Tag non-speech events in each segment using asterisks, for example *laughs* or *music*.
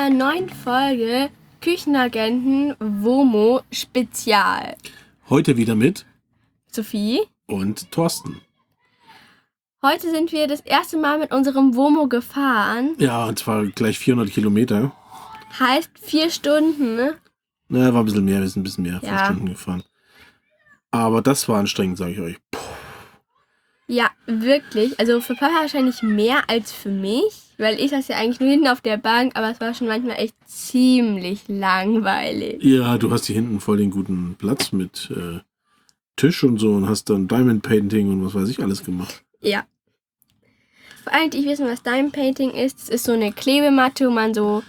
Einer neuen Folge Küchenagenten WOMO Spezial. Heute wieder mit Sophie, und Thorsten. heute sind wir das erste Mal mit unserem WOMO gefahren. Ja, und zwar gleich 400 Kilometer. Heißt vier Stunden. ne? Na, war ein bisschen mehr, wir sind ein bisschen mehr, vier Ja. Stunden gefahren. Aber das war anstrengend, sage ich euch. Ja, wirklich. Also für Papa wahrscheinlich mehr als für mich, weil ich saß ja eigentlich nur hinten auf der Bank, aber es war schon manchmal echt ziemlich langweilig. Ja, du hast hier hinten voll den guten Platz mit äh, Tisch und so und hast dann Diamond Painting und was weiß ich alles gemacht. Ja. Für alle, die wissen, was Diamond Painting ist, es ist so eine Klebematte, wo man so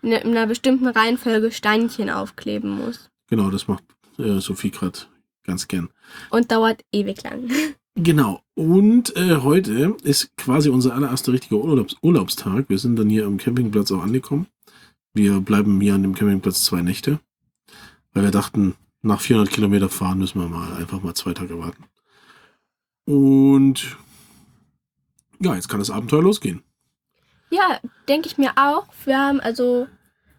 in einer bestimmten Reihenfolge Steinchen aufkleben muss. Genau, das macht äh, Sophie gerade ganz gern. Und dauert ewig lang. *laughs* Genau. Und äh, heute ist quasi unser allererster richtiger Urlaubs Urlaubstag. Wir sind dann hier am Campingplatz auch angekommen. Wir bleiben hier an dem Campingplatz zwei Nächte, weil wir dachten, nach 400 Kilometer fahren müssen wir mal einfach mal zwei Tage warten. Und ja, jetzt kann das Abenteuer losgehen. Ja, denke ich mir auch. Wir haben also,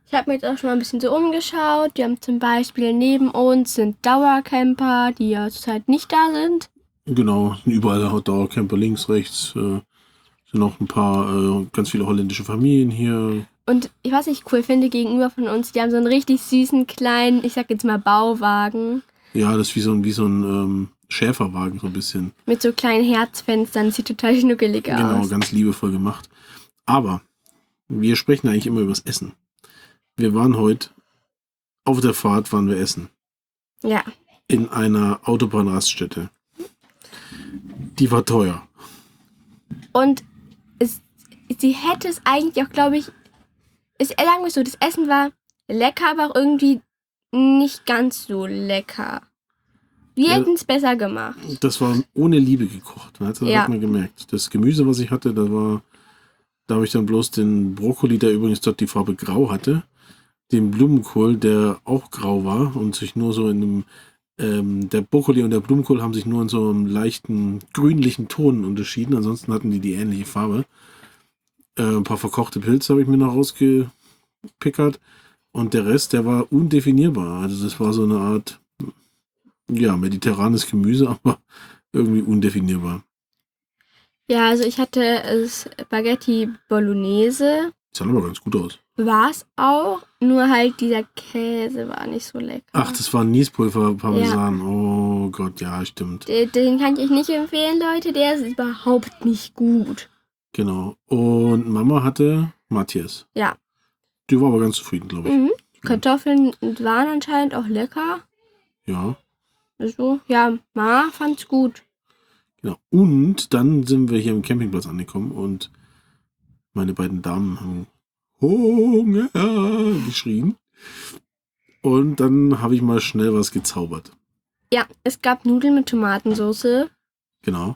ich habe mir jetzt auch schon mal ein bisschen so umgeschaut. Wir haben zum Beispiel neben uns sind Dauercamper, die ja zurzeit nicht da sind. Genau, überall Dauercamper links, rechts. Äh, sind noch ein paar, äh, ganz viele holländische Familien hier. Und ich was ich cool finde gegenüber von uns, die haben so einen richtig süßen kleinen, ich sag jetzt mal Bauwagen Ja, das ist wie so ein, wie so ein ähm, Schäferwagen, so ein bisschen. mit so kleinen Herzfenstern. Sieht total schnuckelig Genau, aus. ganz liebevoll gemacht. Aber wir sprechen eigentlich immer über das Essen. Wir waren heute auf der Fahrt, waren wir essen. Ja, In einer Autobahnraststätte. Die war teuer. und es, sie hätte es eigentlich auch, glaube ich, es, sagen wir so, das Essen war lecker, aber auch irgendwie nicht ganz so lecker. Wir Ja. hätten es besser gemacht. Das war ohne Liebe gekocht. Das Ja. hat man gemerkt. Das Gemüse, was ich hatte, da war, da habe ich dann bloß den Brokkoli, der übrigens dort die Farbe grau hatte, den Blumenkohl, der auch grau war und sich nur so in einem, ähm, der Brokkoli und der Blumenkohl haben sich nur in so einem leichten grünlichen Ton unterschieden. Ansonsten hatten die die ähnliche Farbe. Äh, ein paar verkochte Pilze habe ich mir noch rausgepickert. Und der Rest, der war undefinierbar. Also das war so eine Art, ja, mediterranes Gemüse, *laughs* aber irgendwie undefinierbar. Ja, also ich hatte Spaghetti Bolognese. Sah aber ganz gut aus. War es auch, nur halt dieser Käse war nicht so lecker. Ach, das war Niespulver Parmesan. Oh Gott, ja, stimmt. Den, den kann ich nicht empfehlen, Leute. Der ist überhaupt nicht gut. Genau. Und Mama hatte Matthias. Ja. Die war aber ganz zufrieden, glaube ich. Mhm. Kartoffeln waren anscheinend auch lecker. Ja, Also, ja, Ma fand's gut. genau. Und dann sind wir hier am Campingplatz angekommen und meine beiden Damen haben Hunger geschrien. Und dann habe ich mal schnell was gezaubert. Ja, es gab Nudeln mit Tomatensauce. Genau.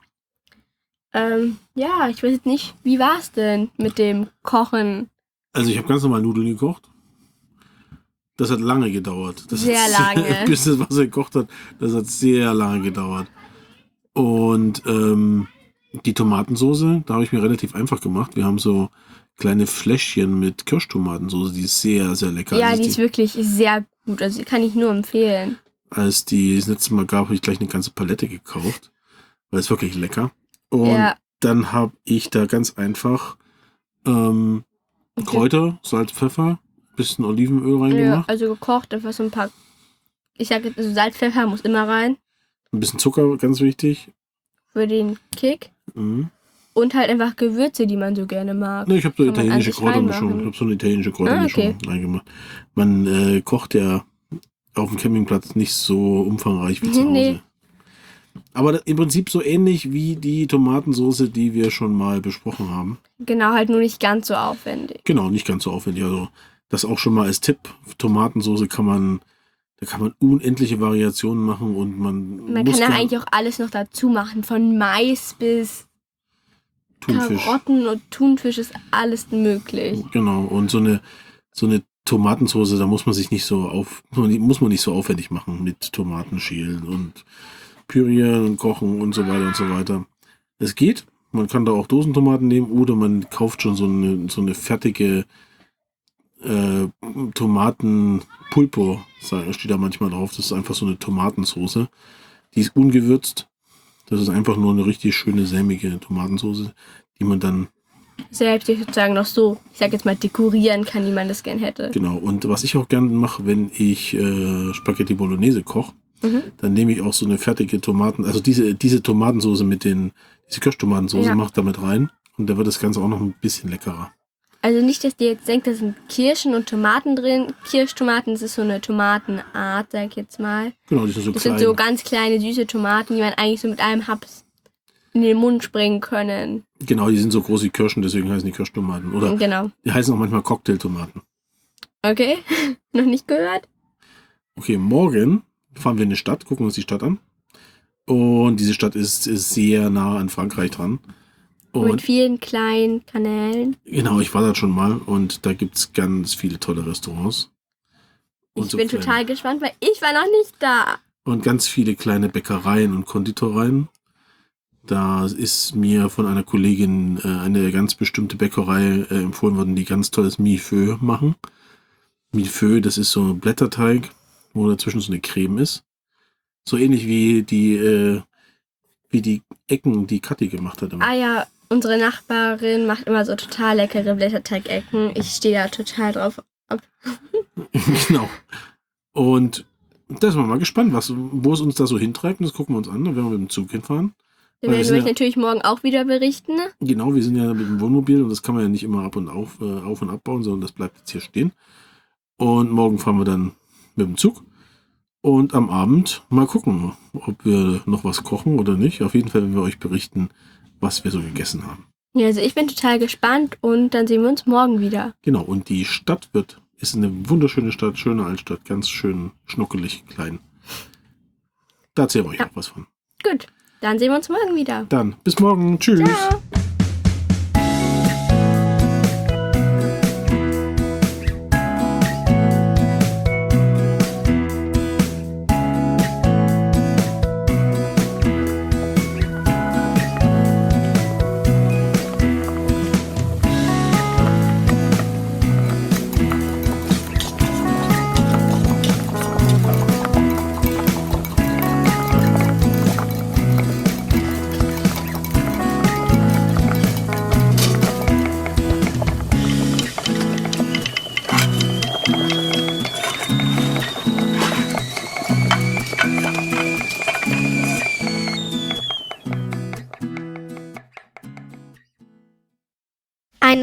Ähm, ja, ich weiß jetzt nicht, wie war's denn mit dem Kochen? Also ich habe ganz normal Nudeln gekocht. Das hat lange gedauert. Das Sehr lange. *laughs* bis das Wasser gekocht hat, das hat sehr lange gedauert. Und ähm, die Tomatensoße, da habe ich mir relativ einfach gemacht. Wir haben so kleine Fläschchen mit Kirschtomatensoße, die ist sehr, sehr lecker. ja, als, die ist wirklich sehr gut. Also, die kann ich nur empfehlen. als die das letzte Mal gab, habe ich gleich eine ganze Palette gekauft. Weil es wirklich lecker. Und Ja, dann habe ich da ganz einfach ähm, okay. Kräuter, Salz, Pfeffer, bisschen Olivenöl ja, reingemacht. also gekocht, einfach so ein paar. Ich sag jetzt, also Salz, Pfeffer muss immer rein. Ein bisschen Zucker, ganz wichtig. Für den Kick. Mhm. Und halt einfach Gewürze, die man so gerne mag. Ne, ich habe so Kann man italienische an sich Kräutermischung. reinmachen. Ich habe so eine italienische Kräutermischung Ah, okay. reingemacht. Man äh, kocht ja auf dem Campingplatz nicht so umfangreich wie *laughs* zu Hause. Nee. Aber im Prinzip so ähnlich wie die Tomatensoße, die wir schon mal besprochen haben. Genau, halt nur nicht ganz so aufwendig. Genau, nicht ganz so aufwendig. Also das auch schon mal als Tipp. Tomatensoße kann man, da kann man unendliche Variationen machen und man, Man kann ja gar- eigentlich auch alles noch dazu machen. Von Mais bis Thunfisch. Karotten und Thunfisch ist alles möglich. Genau, und so eine, so eine Tomatensoße, da muss man sich nicht so auf, muss man nicht so aufwendig machen mit Tomaten schälen und pürieren und kochen und so weiter und so weiter. Es geht. Man kann da auch Dosentomaten nehmen oder man kauft schon so eine, so eine fertige äh, Tomatenpulpo, steht da manchmal drauf. Das ist einfach so eine Tomatensoße. Die ist ungewürzt. Das ist einfach nur eine richtig schöne, sämige Tomatensoße, die man dann selbst sozusagen noch so, ich sag jetzt mal, dekorieren kann, wie man das gern hätte. Genau, und was ich auch gerne mache, wenn ich äh, Spaghetti Bolognese koche, mhm. dann nehme ich auch so eine fertige Tomaten, also diese, diese Tomatensoße mit den, diese Kirschtomatensoße ja. mache damit rein und da wird das Ganze auch noch ein bisschen leckerer. Also nicht, dass ihr jetzt denkt, da sind Kirschen und Tomaten drin. Kirschtomaten, das ist so eine Tomatenart, sag ich jetzt mal. Genau, die sind so Das klein. sind so ganz kleine, süße Tomaten, die man eigentlich so mit einem Haps in den Mund springen können. Genau, die sind so groß wie Kirschen, deswegen heißen die Kirschtomaten. Oder genau. die heißen auch manchmal Cocktailtomaten. Okay, *laughs* noch nicht gehört. Okay, morgen fahren wir in eine Stadt, gucken uns die Stadt an. Und diese Stadt ist, ist sehr nah an Frankreich dran. Und Mit vielen kleinen Kanälen. Genau, ich war da schon mal und da gibt es ganz viele tolle Restaurants. Und ich so bin kleine, total gespannt, weil ich war noch nicht da. Und ganz viele kleine Bäckereien und Konditoreien. Da ist mir von einer Kollegin äh, eine ganz bestimmte Bäckerei äh, empfohlen worden, die ganz tolles Millefeu machen. Millefeu, das ist so ein Blätterteig, wo dazwischen so eine Creme ist. So ähnlich wie die, äh, wie die Ecken, die Kathi gemacht hat. Immer. Ah ja, unsere Nachbarin macht immer so total leckere Blätterteigecken. Ich stehe da total drauf ab. *laughs* genau. Und da sind wir mal gespannt, was, wo es uns da so hintreibt. Und das gucken wir uns an, wenn wir mit dem Zug hinfahren. Wir werden wir euch ja, natürlich morgen auch wieder berichten. Ne? Genau, wir sind ja mit dem Wohnmobil und das kann man ja nicht immer ab und auf, äh, auf und abbauen, sondern das bleibt jetzt hier stehen. Und morgen fahren wir dann mit dem Zug. Und am Abend mal gucken, ob wir noch was kochen oder nicht. Auf jeden Fall werden wir euch berichten, was wir so gegessen haben. Ja, also ich bin total gespannt und dann sehen wir uns morgen wieder. Genau, und die Stadt wird, ist eine wunderschöne Stadt, schöne Altstadt, ganz schön schnuckelig, klein. Da erzählen wir euch ja. auch was von. Gut. Dann sehen wir uns morgen wieder. Dann bis morgen. Tschüss. Ciao.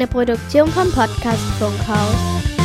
Eine Produktion vom Podcast Funkhaus.